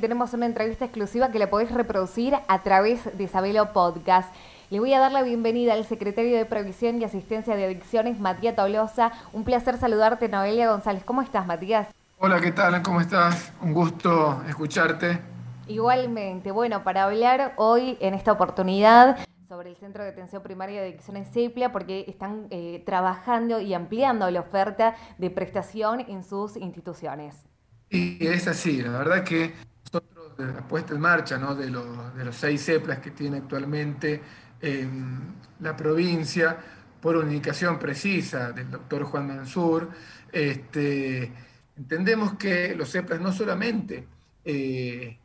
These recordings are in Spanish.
Tenemos una entrevista exclusiva que la podéis reproducir a través de Sabelo Podcast. Le voy a dar la bienvenida al secretario de Previsión y Asistencia de Adicciones, Matías Tolosa. Un placer saludarte, Noelia González. ¿Cómo estás, Matías? Hola, ¿qué tal? ¿Cómo estás? Un gusto escucharte. Igualmente. Bueno, para hablar hoy en esta oportunidad sobre el Centro de Atención Primaria de Adicciones CEPLA, porque están eh, trabajando y ampliando la oferta de prestación en sus instituciones. Y es así, la verdad que la puesta en marcha de, los, de los seis CEPLAS que tiene actualmente la provincia, por una indicación precisa del doctor Juan Mansur, este, entendemos que los CEPLAS no solamente eh,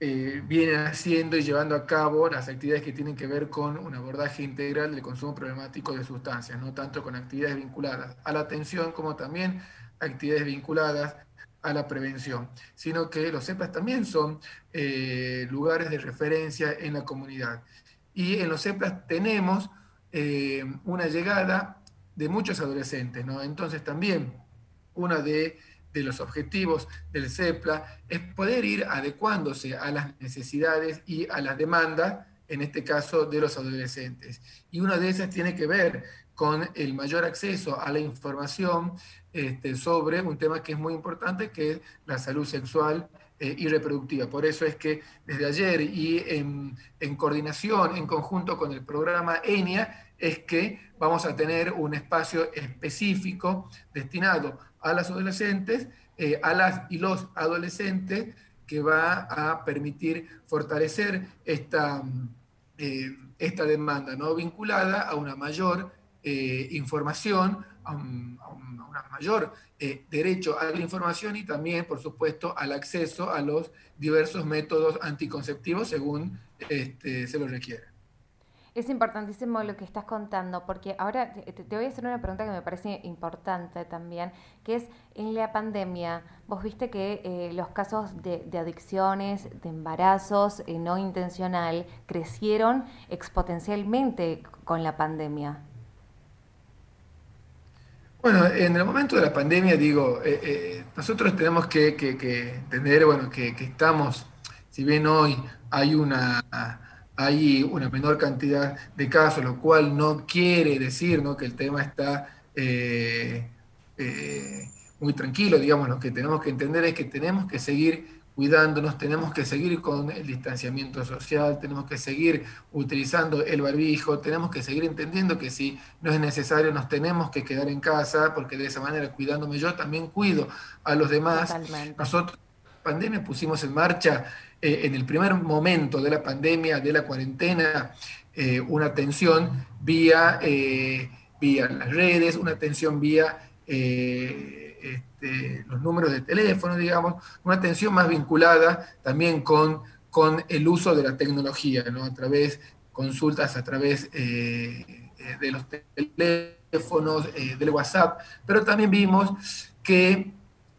eh, vienen haciendo y llevando a cabo las actividades que tienen que ver con un abordaje integral del consumo problemático de sustancias, no tanto con actividades vinculadas a la atención como también actividades vinculadas a la prevención, sino que los CEPAS también son eh, lugares de referencia en la comunidad. Y en los CEPAS tenemos eh, una llegada de muchos adolescentes, ¿no? Entonces también uno de, los objetivos del CEPLA es poder ir adecuándose a las necesidades y a las demandas, en este caso de los adolescentes. Y una de esas tiene que ver con el mayor acceso a la información este, sobre un tema que es muy importante, que es la salud sexual eh, y reproductiva. Por eso es que desde ayer y en, coordinación, en conjunto con el programa ENIA, es que vamos a tener un espacio específico destinado a las adolescentes, eh, a las y los adolescentes, que va a permitir fortalecer esta, eh, esta demanda no vinculada a una mayor eh, información, a un, mayor eh, derecho a la información y también, por supuesto, al acceso a los diversos métodos anticonceptivos según este, se lo requiera. Es importantísimo lo que estás contando, porque ahora te, voy a hacer una pregunta que me parece importante también, que es, en la pandemia, vos viste que eh, los casos de, adicciones, de embarazos no intencional, crecieron exponencialmente con la pandemia. Bueno, en el momento de la pandemia, digo, eh, eh, nosotros tenemos que, entender, bueno, que, estamos, si bien hoy hay una, hay una menor cantidad de casos, lo cual no quiere decir que el tema está eh, muy tranquilo, digamos, lo que tenemos que entender es que tenemos que seguir cuidándonos, tenemos que seguir con el distanciamiento social, tenemos que seguir utilizando el barbijo, tenemos que seguir entendiendo que si no es necesario nos tenemos que quedar en casa, porque de esa manera cuidándome yo también cuido a los demás. Nosotros, pandemia, pusimos en marcha eh, en el primer momento de la pandemia, de la cuarentena, eh, una atención vía, eh, vía las redes, una atención vía este, los números de teléfono, digamos, una atención más vinculada también con, con el uso de la tecnología, ¿no? a través, consultas a través eh, de los teléfonos, eh, del WhatsApp, pero también vimos que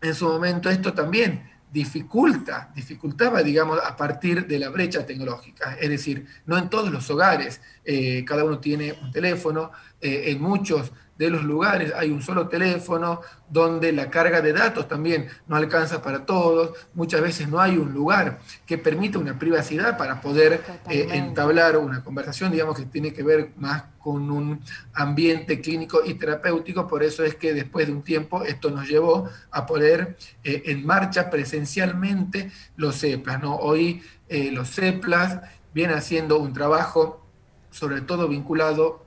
en su momento esto también dificulta, dificultaba, digamos, a partir de la brecha tecnológica. Es decir, no en todos los hogares, eh, cada uno tiene un teléfono, en muchos de los lugares hay un solo teléfono, donde la carga de datos también no alcanza para todos, muchas veces no hay un lugar que permita una privacidad para poder eh, entablar una conversación, digamos que tiene que ver más con un ambiente clínico y terapéutico, por eso es que después de un tiempo esto nos llevó a poner eh, en marcha presencialmente los CEPLAS. ¿no? Hoy eh, los CEPLAS vienen haciendo un trabajo sobre todo vinculado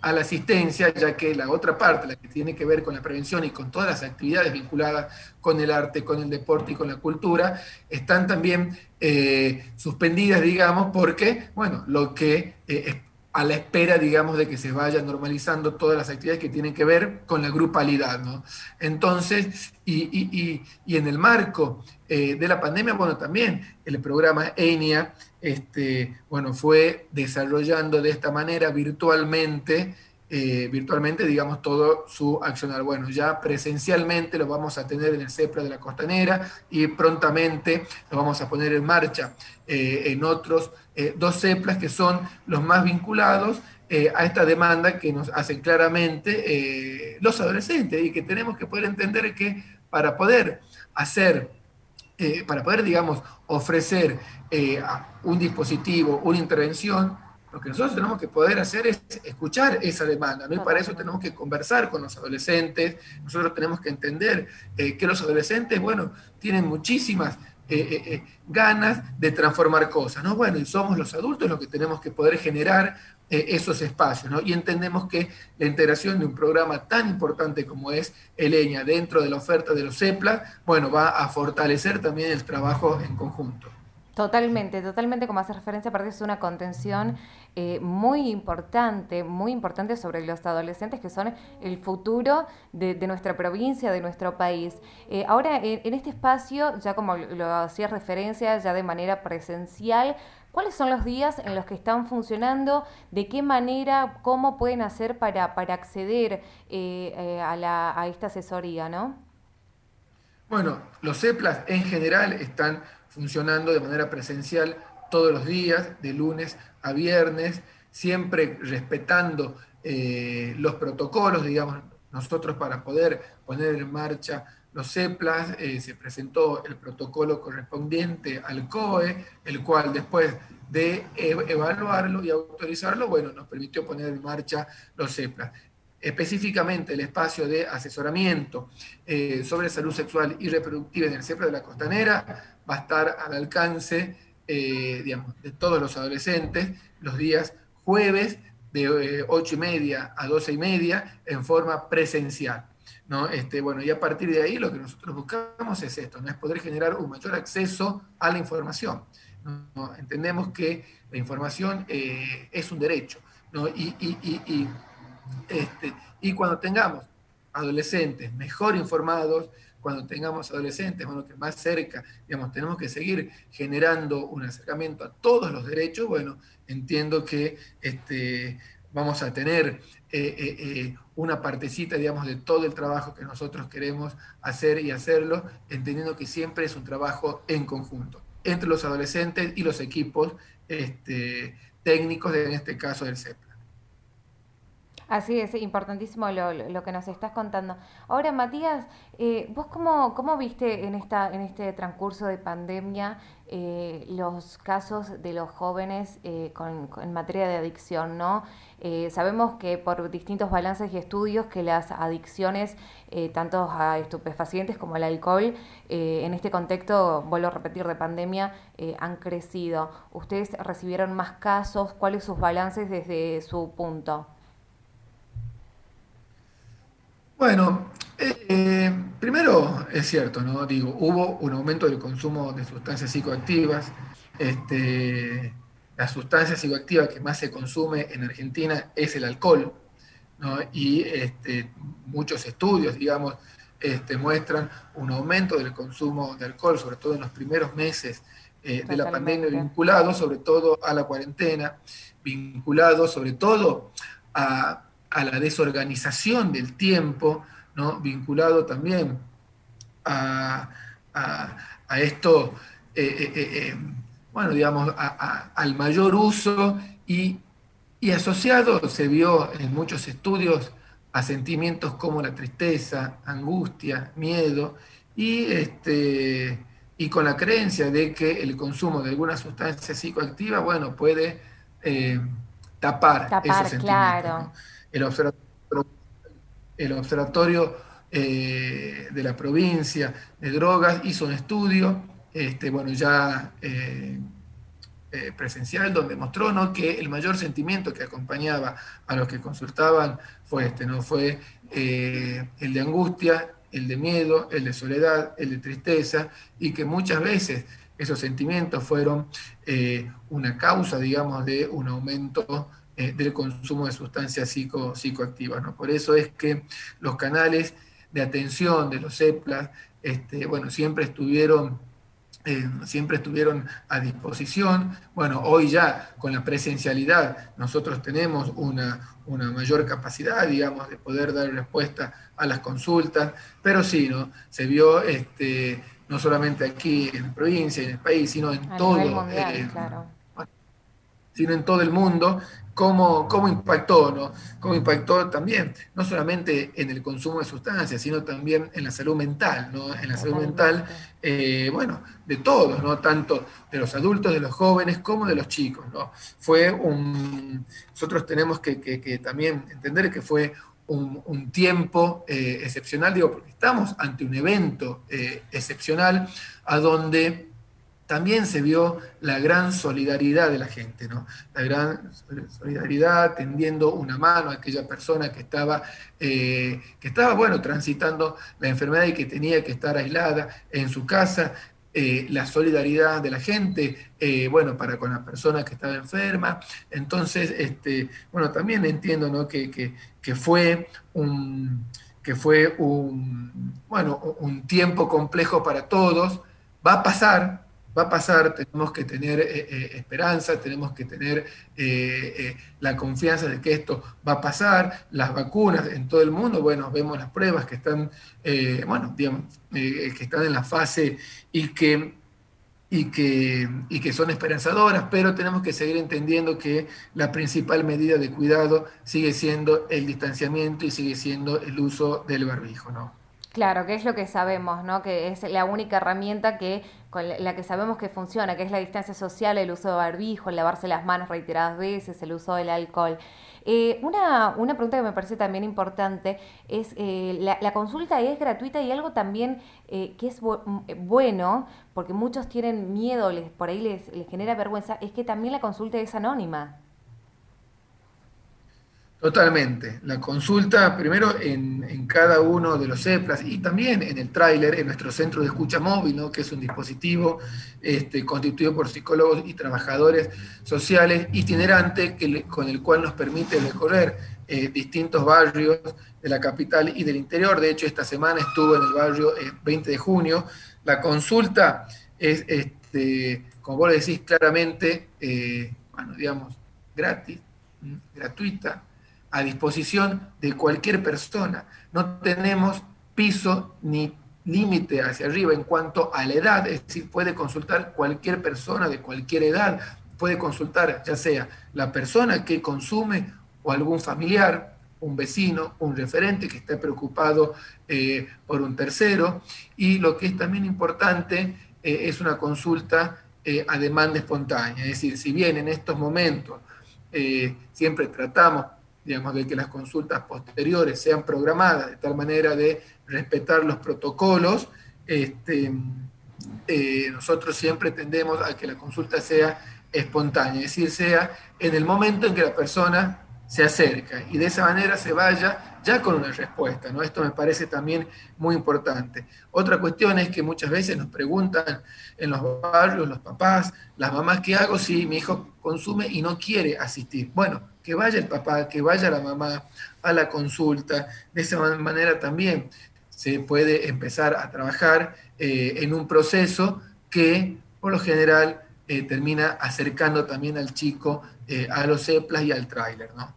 a la asistencia, ya que la otra parte, la que tiene que ver con la prevención y con todas las actividades vinculadas con el arte, con el deporte y con la cultura, están también eh, suspendidas, digamos, porque, bueno, lo que eh, a la espera, digamos, de que se vayan normalizando todas las actividades que tienen que ver con la grupalidad, ¿no? Entonces, y, en el marco eh, de la pandemia, bueno, también el programa ENIA, este, bueno, fue desarrollando de esta manera virtualmente, eh, virtualmente, digamos, todo su accionar. Bueno, ya presencialmente lo vamos a tener en el CEPRA de la Costanera y prontamente lo vamos a poner en marcha eh, en otros eh, dos CEPLAS que son los más vinculados a esta demanda que nos hacen claramente los adolescentes y que tenemos que poder entender que para poder hacer para poder, digamos, ofrecer un dispositivo, una intervención, lo que nosotros tenemos que poder hacer es escuchar esa demanda, ¿no? Y para eso tenemos que conversar con los adolescentes, nosotros tenemos que entender eh, que los adolescentes, bueno, tienen muchísimas ganas de transformar cosas, ¿no? Bueno, y somos los adultos los que tenemos que poder generar eh, esos espacios, ¿no? Y entendemos que la integración de un programa tan importante como es el EñA dentro de la oferta de los CEPLA, bueno, va a fortalecer también el trabajo en conjunto. Totalmente, totalmente, como hace referencia, aparte es una contención eh, muy importante, muy importante sobre los adolescentes que son el futuro de, nuestra provincia, de nuestro país. Eh, ahora, en, este espacio, ya como lo hacía referencia, ya de manera presencial, ¿Cuáles son los días en los que están funcionando? ¿De qué manera? ¿Cómo pueden hacer para, para acceder eh, a, la, a, esta asesoría? ¿no? Bueno, los CEPLAS en general están funcionando de manera presencial todos los días, de lunes a viernes, siempre respetando eh, los protocolos, digamos, nosotros para poder poner en marcha los CEPLAS, eh, se presentó el protocolo correspondiente al COE, el cual después de evaluarlo y autorizarlo, bueno, nos permitió poner en marcha los CEPLAS. Específicamente el espacio de asesoramiento eh, sobre salud sexual y reproductiva en el CEPLA de la Costanera va a estar al alcance, eh, de todos los adolescentes los días jueves de 8 y media a 12 y media en forma presencial. ¿no? Este, bueno, y a partir de ahí lo que nosotros buscamos es esto, ¿no? es poder generar un mayor acceso a la información. Entendemos que la información eh, es un derecho, ¿no? y, y, este, y cuando tengamos adolescentes mejor informados, cuando tengamos adolescentes, bueno, que más cerca, digamos, tenemos que seguir generando un acercamiento a todos los derechos, bueno, entiendo que este, vamos a tener eh, eh, eh, una partecita, digamos, de todo el trabajo que nosotros queremos hacer y hacerlo, entendiendo que siempre es un trabajo en conjunto, entre los adolescentes y los equipos este, técnicos, en este caso del CEP. Así es, importantísimo lo, que nos estás contando. Ahora, Matías, eh, ¿vos cómo, cómo, viste en, esta, en este transcurso de pandemia eh, los casos de los jóvenes eh, con, en materia de adicción? ¿no? sabemos que por distintos balances y estudios que las adicciones, tanto a estupefacientes como al alcohol, en este contexto, vuelvo a repetir, de pandemia, han crecido. ¿Ustedes recibieron más casos? ¿Cuáles sus balances desde su punto? Bueno, eh, primero es cierto, ¿no? Digo, hubo un aumento del consumo de sustancias psicoactivas. Este, la sustancia psicoactiva que más se consume en Argentina es el alcohol, ¿no? Y este, muchos estudios, digamos, este, muestran un aumento del consumo de alcohol, sobre todo en los primeros meses eh, de la pandemia, vinculado sobre todo a la cuarentena, vinculado sobre todo a a la desorganización del tiempo, ¿no? vinculado también a, esto, eh, eh, eh, bueno, digamos, al mayor uso y, asociado se vio en muchos estudios a sentimientos como la tristeza, angustia, miedo y, este, y con la creencia de que el consumo de alguna sustancia psicoactiva, bueno, puede tapar, tapar claro el observatorio, eh, de la provincia de drogas hizo un estudio, este, bueno, ya eh, eh, presencial, donde mostró ¿no? que el mayor sentimiento que acompañaba a los que consultaban fue este, ¿no? Fue el de angustia, el de miedo, el de soledad, el de tristeza, y que muchas veces esos sentimientos fueron una causa, digamos, de un aumento eh, del consumo de sustancias psico, psicoactivas. ¿no? Por eso es que los canales de atención de los EPLAS, este, bueno, siempre estuvieron, eh, siempre estuvieron a disposición. Bueno, hoy ya con la presencialidad nosotros tenemos una, una mayor capacidad, digamos, de poder dar respuesta a las consultas, pero sí, ¿no? Se vio este, no solamente aquí en la provincia, en el país, sino en todo. Mundial, claro sino en todo el mundo, cómo, cómo impactó, ¿no? Cómo impactó también, no solamente en el consumo de sustancias, sino también en la salud mental, ¿no? En la salud mental, eh, bueno, de todos, ¿no? Tanto de los adultos, de los jóvenes, como de los chicos, ¿no? Fue un... Nosotros tenemos que, también entender que fue un, tiempo eh, excepcional, digo, porque estamos ante un evento eh, excepcional a donde también se vio la gran solidaridad de la gente, ¿no? La gran solidaridad tendiendo una mano a aquella persona que estaba, eh, que estaba, bueno, transitando la enfermedad y que tenía que estar aislada en su casa. Eh, la solidaridad de la gente, eh, bueno, para con la persona que estaba enferma. Entonces, este, bueno, también entiendo, ¿no? Que, que fue un que fue un, bueno, un tiempo complejo para todos, va a pasar, va a pasar, tenemos que tener eh, eh, esperanza, tenemos que tener eh, la confianza de que esto va a pasar, las vacunas en todo el mundo, bueno, vemos las pruebas que están, bueno, digamos, que están en la fase y que, y, que, y que son esperanzadoras, pero tenemos que seguir entendiendo que la principal medida de cuidado sigue siendo el distanciamiento y sigue siendo el uso del barbijo, ¿no? Claro, que es lo que sabemos, ¿no? Que es la única herramienta que con la que sabemos que funciona, que es la distancia social, el uso de barbijo, el lavarse las manos reiteradas veces, el uso del alcohol. Eh, una, una, pregunta que me parece también importante es, eh, la, consulta es gratuita y algo también eh, que es bueno, porque muchos tienen miedo, les, por ahí les, les genera vergüenza, es que también la consulta es anónima. Totalmente. La consulta primero en, cada uno de los CEPLAS y también en el tráiler, en nuestro centro de escucha móvil, ¿no? que es un dispositivo este, constituido por psicólogos y trabajadores sociales itinerante que con el cual nos permite recorrer eh, distintos barrios de la capital y del interior. De hecho, esta semana estuvo en el barrio 20 eh, de junio. La consulta es, este, como vos decís claramente, eh, bueno, digamos, gratis, gratuita a disposición de cualquier persona. No tenemos piso ni límite hacia arriba en cuanto a la edad, es decir, puede consultar cualquier persona de cualquier edad, puede consultar ya sea la persona que consume o algún familiar, un vecino, un referente que esté preocupado eh, por un tercero. Y lo que es también importante eh, es una consulta eh, a demanda espontánea, es decir, si bien en estos momentos siempre tratamos digamos, de que las consultas posteriores sean programadas de tal manera de respetar los protocolos, este, eh, nosotros siempre tendemos a que la consulta sea espontánea, es decir, sea en el momento en que la persona se acerca y de esa manera se vaya ya con una respuesta, ¿no? Esto me parece también muy importante. Otra cuestión es que muchas veces nos preguntan en los barrios, los papás, las mamás, ¿qué hago si mi hijo consume y no quiere asistir? Bueno, que vaya el papá, que vaya la mamá a la consulta. De esa manera también se puede empezar a trabajar eh, en un proceso que por lo general eh, termina acercando también al chico eh, a los CEPLAS y al tráiler, ¿no?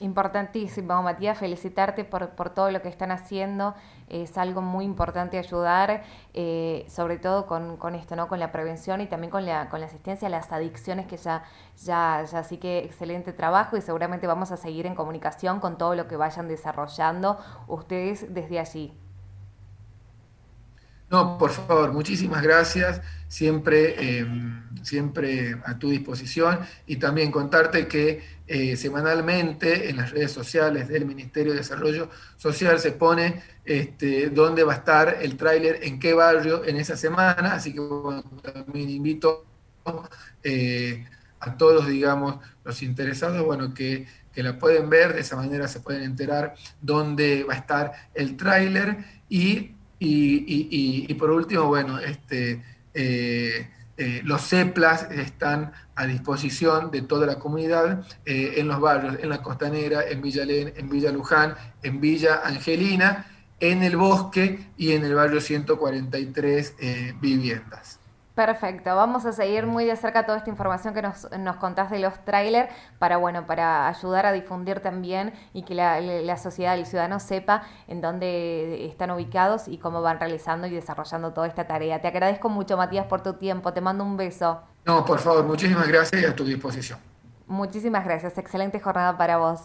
Importantísimo, Matías, felicitarte por, por, todo lo que están haciendo. Es algo muy importante ayudar, eh, sobre todo con, con, esto, ¿no? Con la prevención y también con la, con la asistencia a las adicciones, que ya, ya, ya sí que excelente trabajo y seguramente vamos a seguir en comunicación con todo lo que vayan desarrollando ustedes desde allí. No, por favor, muchísimas gracias, siempre, em, siempre a tu disposición. Y también contarte que eh, semanalmente en las redes sociales del Ministerio de Desarrollo Social se pone este, dónde va a estar el tráiler, en qué barrio en esa semana, así que también invito eh, a todos, digamos, los interesados, bueno, que, que la pueden ver, de esa manera se pueden enterar dónde va a estar el tráiler. Y y, por último, bueno, este, eh, eh, los CEPLAS están a disposición de toda la comunidad eh, en los barrios, en la Costanera, en Villa, en Villa Luján, en Villa Angelina, en el Bosque y en el barrio 143 viviendas. Perfecto, vamos a seguir muy de cerca toda esta información que nos, nos contás de los trailers para, bueno, para ayudar a difundir también y que la, la, sociedad, el ciudadano sepa en dónde están ubicados y cómo van realizando y desarrollando toda esta tarea. Te agradezco mucho, Matías, por tu tiempo. Te mando un beso. No, por favor, muchísimas gracias y a tu disposición. Muchísimas gracias. Excelente jornada para vos.